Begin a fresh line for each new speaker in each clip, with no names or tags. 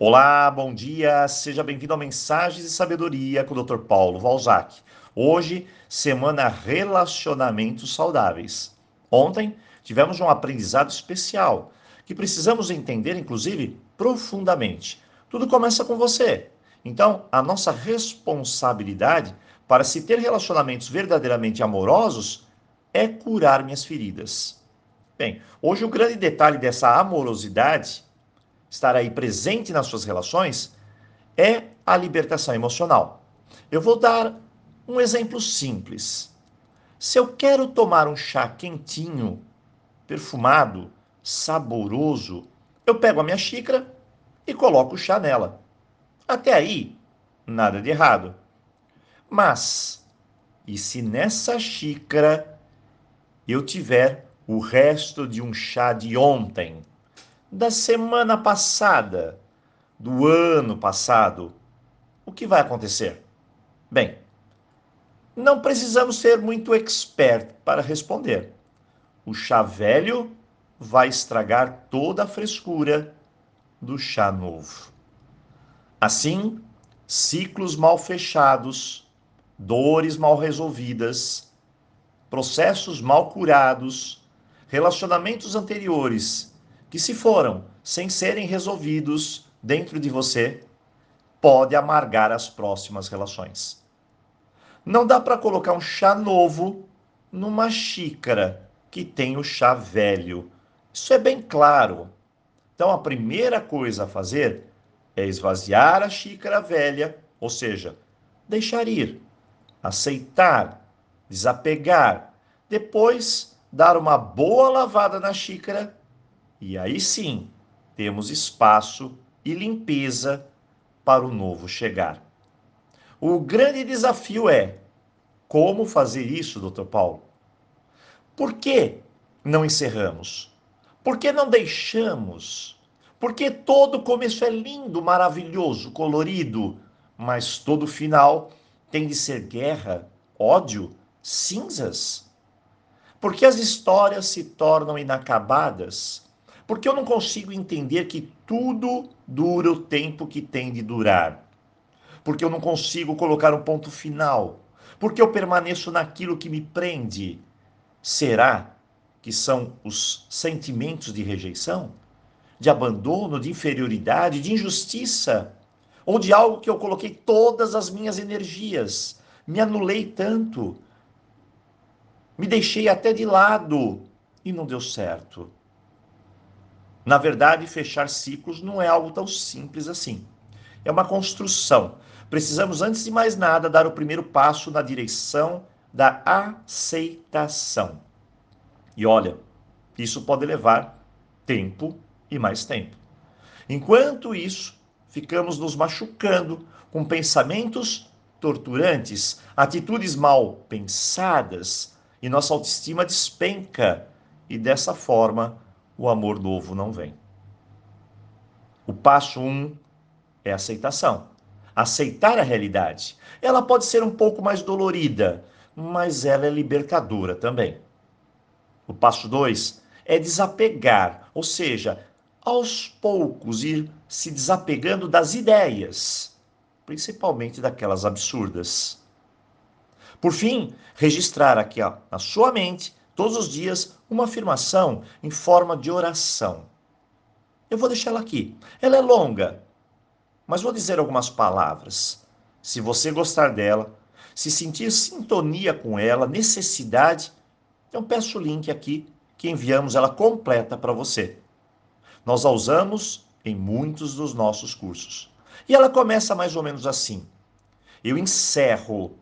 Olá, bom dia, seja bem-vindo a Mensagens e Sabedoria com o Dr. Paulo Valzac. Hoje, semana Relacionamentos Saudáveis. Ontem, tivemos um aprendizado especial que precisamos entender, inclusive, profundamente. Tudo começa com você. Então, a nossa responsabilidade para se ter relacionamentos verdadeiramente amorosos é curar minhas feridas. Bem, hoje o grande detalhe dessa amorosidade estar aí presente nas suas relações é a libertação emocional. Eu vou dar um exemplo simples. Se eu quero tomar um chá quentinho, perfumado, saboroso, eu pego a minha xícara e coloco o chá nela. Até aí, nada de errado. Mas, e se nessa xícara eu tiver o resto de um chá de ontem? Da semana passada, do ano passado, o que vai acontecer? Bem, não precisamos ser muito expert para responder. O chá velho vai estragar toda a frescura do chá novo. Assim, ciclos mal fechados, dores mal resolvidas, processos mal curados, relacionamentos anteriores que se foram sem serem resolvidos dentro de você, pode amargar as próximas relações. Não dá para colocar um chá novo numa xícara que tem o chá velho. Isso é bem claro. Então a primeira coisa a fazer é esvaziar a xícara velha, ou seja, deixar ir, aceitar, desapegar, depois dar uma boa lavada na xícara e aí sim, temos espaço e limpeza para o novo chegar. O grande desafio é como fazer isso, Dr. Paulo? Por que não encerramos? Por que não deixamos? Porque todo começo é lindo, maravilhoso, colorido, mas todo final tem de ser guerra, ódio, cinzas? Porque as histórias se tornam inacabadas porque eu não consigo entender que tudo dura o tempo que tem de durar. Porque eu não consigo colocar um ponto final. Porque eu permaneço naquilo que me prende. Será que são os sentimentos de rejeição? De abandono, de inferioridade, de injustiça? Ou de algo que eu coloquei todas as minhas energias? Me anulei tanto? Me deixei até de lado e não deu certo. Na verdade, fechar ciclos não é algo tão simples assim. É uma construção. Precisamos, antes de mais nada, dar o primeiro passo na direção da aceitação. E olha, isso pode levar tempo e mais tempo. Enquanto isso, ficamos nos machucando com pensamentos torturantes, atitudes mal pensadas e nossa autoestima despenca. E dessa forma, o amor novo não vem. O passo um é aceitação. Aceitar a realidade. Ela pode ser um pouco mais dolorida, mas ela é libertadora também. O passo dois é desapegar, ou seja, aos poucos ir se desapegando das ideias, principalmente daquelas absurdas. Por fim, registrar aqui ó, na sua mente todos os dias uma afirmação em forma de oração. Eu vou deixá-la aqui. Ela é longa, mas vou dizer algumas palavras. Se você gostar dela, se sentir sintonia com ela, necessidade, então peço o link aqui que enviamos ela completa para você. Nós a usamos em muitos dos nossos cursos. E ela começa mais ou menos assim: Eu encerro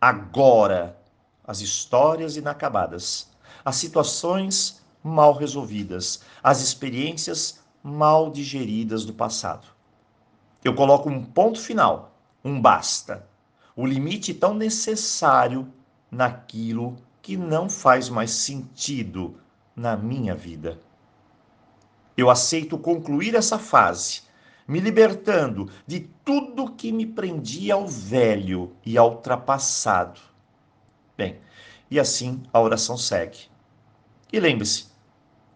agora as histórias inacabadas as situações mal resolvidas, as experiências mal digeridas do passado. Eu coloco um ponto final, um basta, o limite tão necessário naquilo que não faz mais sentido na minha vida. Eu aceito concluir essa fase, me libertando de tudo que me prendia ao velho e ao ultrapassado. Bem, e assim a oração segue. E lembre-se,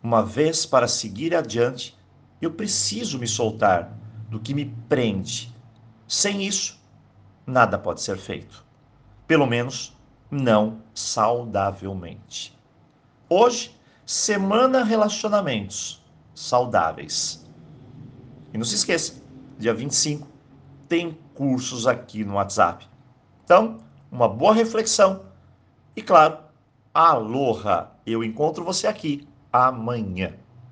uma vez para seguir adiante, eu preciso me soltar do que me prende. Sem isso, nada pode ser feito. Pelo menos não saudavelmente. Hoje, semana relacionamentos saudáveis. E não se esqueça, dia 25 tem cursos aqui no WhatsApp. Então, uma boa reflexão e claro, aloha. Eu encontro você aqui amanhã.